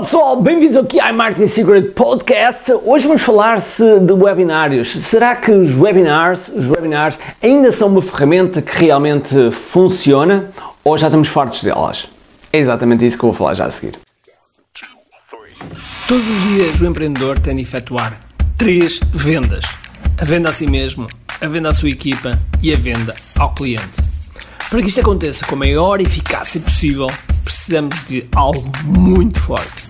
Olá pessoal, bem-vindos aqui ao Marketing Secret Podcast. Hoje vamos falar-se de webinários. Será que os webinars, os webinars ainda são uma ferramenta que realmente funciona ou já estamos fartos delas? É exatamente isso que eu vou falar já a seguir. Todos os dias o empreendedor tem de efetuar três vendas: a venda a si mesmo, a venda à sua equipa e a venda ao cliente. Para que isto aconteça com a maior eficácia possível, precisamos de algo muito forte: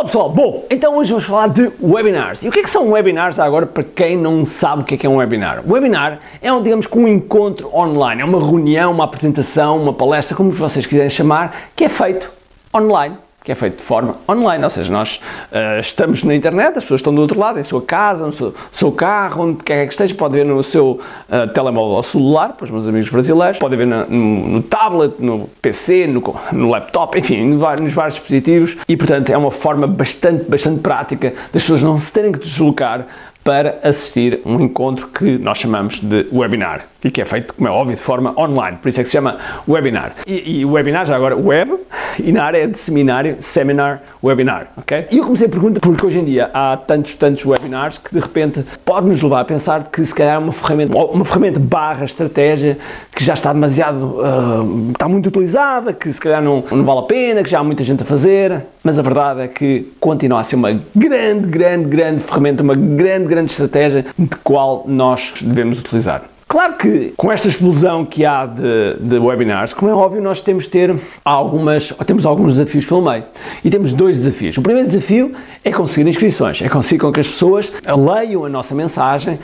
Olá pessoal, bom, então hoje vamos falar de webinars. E o que é que são webinars agora para quem não sabe o que é, que é um webinar? Webinar é, um, digamos, um encontro online, é uma reunião, uma apresentação, uma palestra, como vocês quiserem chamar, que é feito online que é feito de forma online, ou seja, nós uh, estamos na internet, as pessoas estão do outro lado, em sua casa, no seu, seu carro, onde quer que esteja, pode ver no seu uh, telemóvel ou celular, para os meus amigos brasileiros, pode ver no, no, tablet, no PC, no, no laptop, enfim, nos vários, vários dispositivos e, portanto, é uma forma bastante, bastante prática das pessoas não se terem que deslocar para assistir um encontro que nós chamamos de webinar e que é feito, como é óbvio, de forma online, por isso é que se chama webinar. E, o webinar já agora web e na área de seminário, seminar, webinar, ok? E eu comecei a pergunta porque hoje em dia há tantos, tantos webinars que de repente pode nos levar a pensar que se calhar uma ferramenta, uma ferramenta barra estratégia que já está demasiado, uh, está muito utilizada, que se calhar não, não vale a pena, que já há muita gente a fazer, mas a verdade é que continua a ser uma grande, grande, grande ferramenta, uma grande, grande estratégia de qual nós devemos utilizar. Claro que com esta explosão que há de, de, webinars, como é óbvio, nós temos ter algumas, temos alguns desafios pelo meio. E temos dois desafios. O primeiro desafio é conseguir inscrições, é conseguir com que as pessoas leiam a nossa mensagem,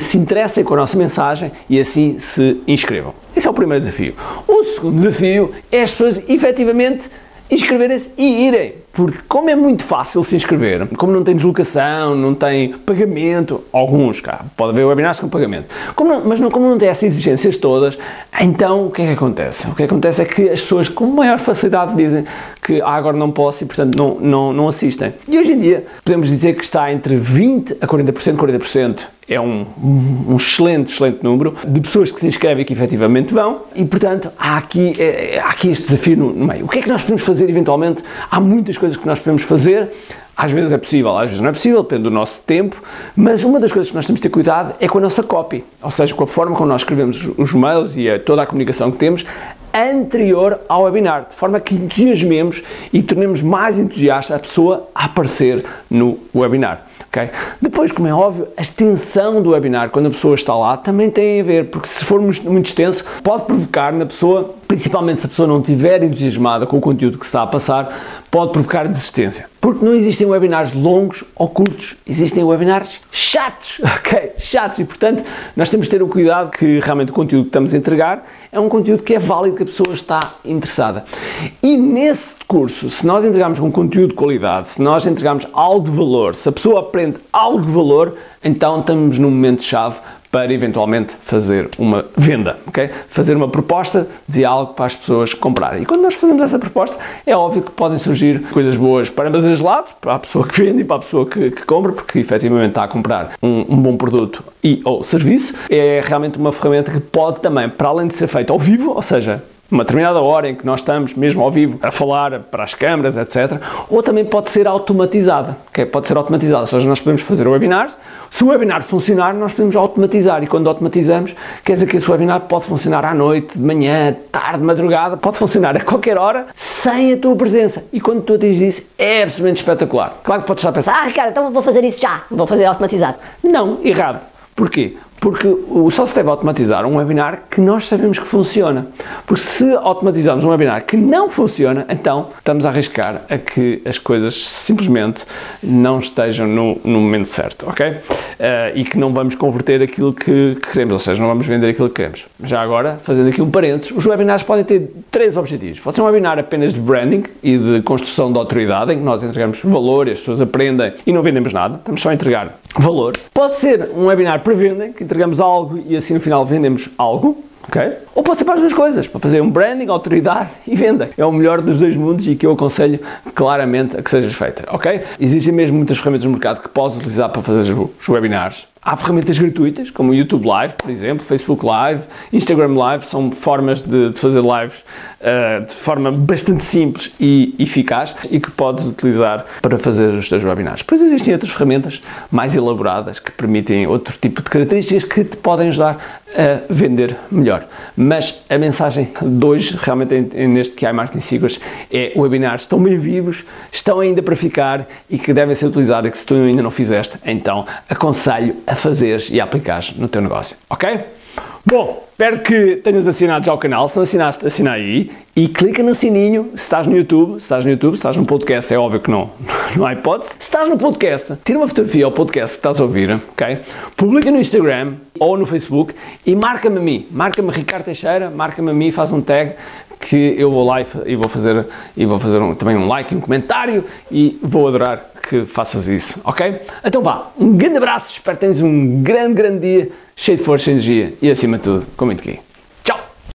se interessem com a nossa mensagem e assim se inscrevam. Esse é o primeiro desafio. O segundo desafio é as pessoas efetivamente inscreverem-se e irem. Porque como é muito fácil se inscrever, como não tem deslocação, não tem pagamento, alguns, cá, pode haver webinars com pagamento, como não, mas não, como não tem essas exigências todas, então o que é que acontece? O que acontece é que as pessoas com maior facilidade dizem que ah, agora não posso e portanto não, não, não assistem. E hoje em dia podemos dizer que está entre 20% a 40%, 40% é um, um, excelente, excelente número de pessoas que se inscrevem e que efetivamente vão e, portanto, há aqui, é, há aqui este desafio no, no, meio. O que é que nós podemos fazer eventualmente? Há muitas coisas que nós podemos fazer. Às vezes é possível, às vezes não é possível, depende do nosso tempo, mas uma das coisas que nós temos de ter cuidado é com a nossa copy, ou seja, com a forma como nós escrevemos os mails e a, toda a comunicação que temos anterior ao webinar, de forma que entusiasmemos e tornemos mais entusiasta a pessoa a aparecer no webinar. Okay? Depois, como é óbvio, a extensão do webinar, quando a pessoa está lá, também tem a ver, porque se for muito extenso, pode provocar na pessoa, principalmente se a pessoa não estiver entusiasmada com o conteúdo que está a passar, pode provocar desistência. Porque não existem webinars longos ou curtos, existem webinars chatos, ok? Chatos. E portanto, nós temos de ter o cuidado que realmente o conteúdo que estamos a entregar é um conteúdo que é válido, que a pessoa está interessada. E nesse curso, se nós entregarmos um conteúdo de qualidade, se nós entregarmos algo de valor, se a pessoa aprende algo de valor, então estamos num momento-chave para eventualmente fazer uma venda, ok? Fazer uma proposta de algo para as pessoas comprarem. E quando nós fazemos essa proposta, é óbvio que podem surgir coisas boas para ambas as lados, para a pessoa que vende e para a pessoa que, que compra, porque efetivamente está a comprar um, um, bom produto e ou serviço. É realmente uma ferramenta que pode também, para além de ser feita ao vivo, ou seja, uma determinada hora em que nós estamos mesmo ao vivo a falar para as câmaras, etc. Ou também pode ser automatizada, que pode ser automatizada, ou seja, nós podemos fazer webinars, se o webinar funcionar, nós podemos automatizar e quando automatizamos, quer dizer que esse webinar pode funcionar à noite, de manhã, tarde, madrugada, pode funcionar a qualquer hora, sem a tua presença. E quando tu atinges isso, é absolutamente espetacular. Claro que podes estar a pensar, ah Ricardo, então vou fazer isso já, vou fazer automatizado. Não, errado. Porquê? Porque só se deve automatizar um webinar que nós sabemos que funciona. Porque se automatizarmos um webinar que não funciona, então estamos a arriscar a que as coisas simplesmente não estejam no, no momento certo, ok? Uh, e que não vamos converter aquilo que queremos, ou seja, não vamos vender aquilo que queremos. Já agora, fazendo aqui um parênteses, os webinars podem ter três objetivos. Pode ser um webinar apenas de branding e de construção de autoridade, em que nós entregamos valor e as pessoas aprendem e não vendemos nada, estamos só a entregar valor. Pode ser um webinar para vendem, que entregamos algo e assim no final vendemos algo. Okay? Ou pode ser para as duas coisas, para fazer um branding, autoridade e venda. É o melhor dos dois mundos e que eu aconselho claramente a que seja feita. Ok? Existem mesmo muitas ferramentas no mercado que podes utilizar para fazer os webinars. Há ferramentas gratuitas, como o YouTube Live, por exemplo, Facebook Live, Instagram Live, são formas de, de fazer lives uh, de forma bastante simples e eficaz e que podes utilizar para fazer os teus webinars. Depois existem outras ferramentas mais elaboradas que permitem outro tipo de características que te podem ajudar a vender melhor. Mas a mensagem de hoje, realmente neste QI Marketing Secrets, é webinars estão bem vivos, estão ainda para ficar e que devem ser utilizados e que se tu ainda não fizeste, então aconselho fazeres e a aplicares no teu negócio, ok? Bom, espero que tenhas assinado já o canal. Se não assinaste, assina aí e clica no sininho. Se estás no YouTube, se estás no YouTube, se estás no podcast, é óbvio que não, não há hipótese. Se estás no podcast, tira uma fotografia ao podcast que estás a ouvir, ok? Publica no Instagram ou no Facebook e marca-me a mim. Marca-me Ricardo Teixeira, marca-me a mim, faz um tag que eu vou lá e vou fazer, e vou fazer um, também um like, um comentário e vou adorar que faças isso, ok? Então vá, um grande abraço, espero que tenhas um grande, grande dia, cheio de força e energia e acima de tudo, comente aqui.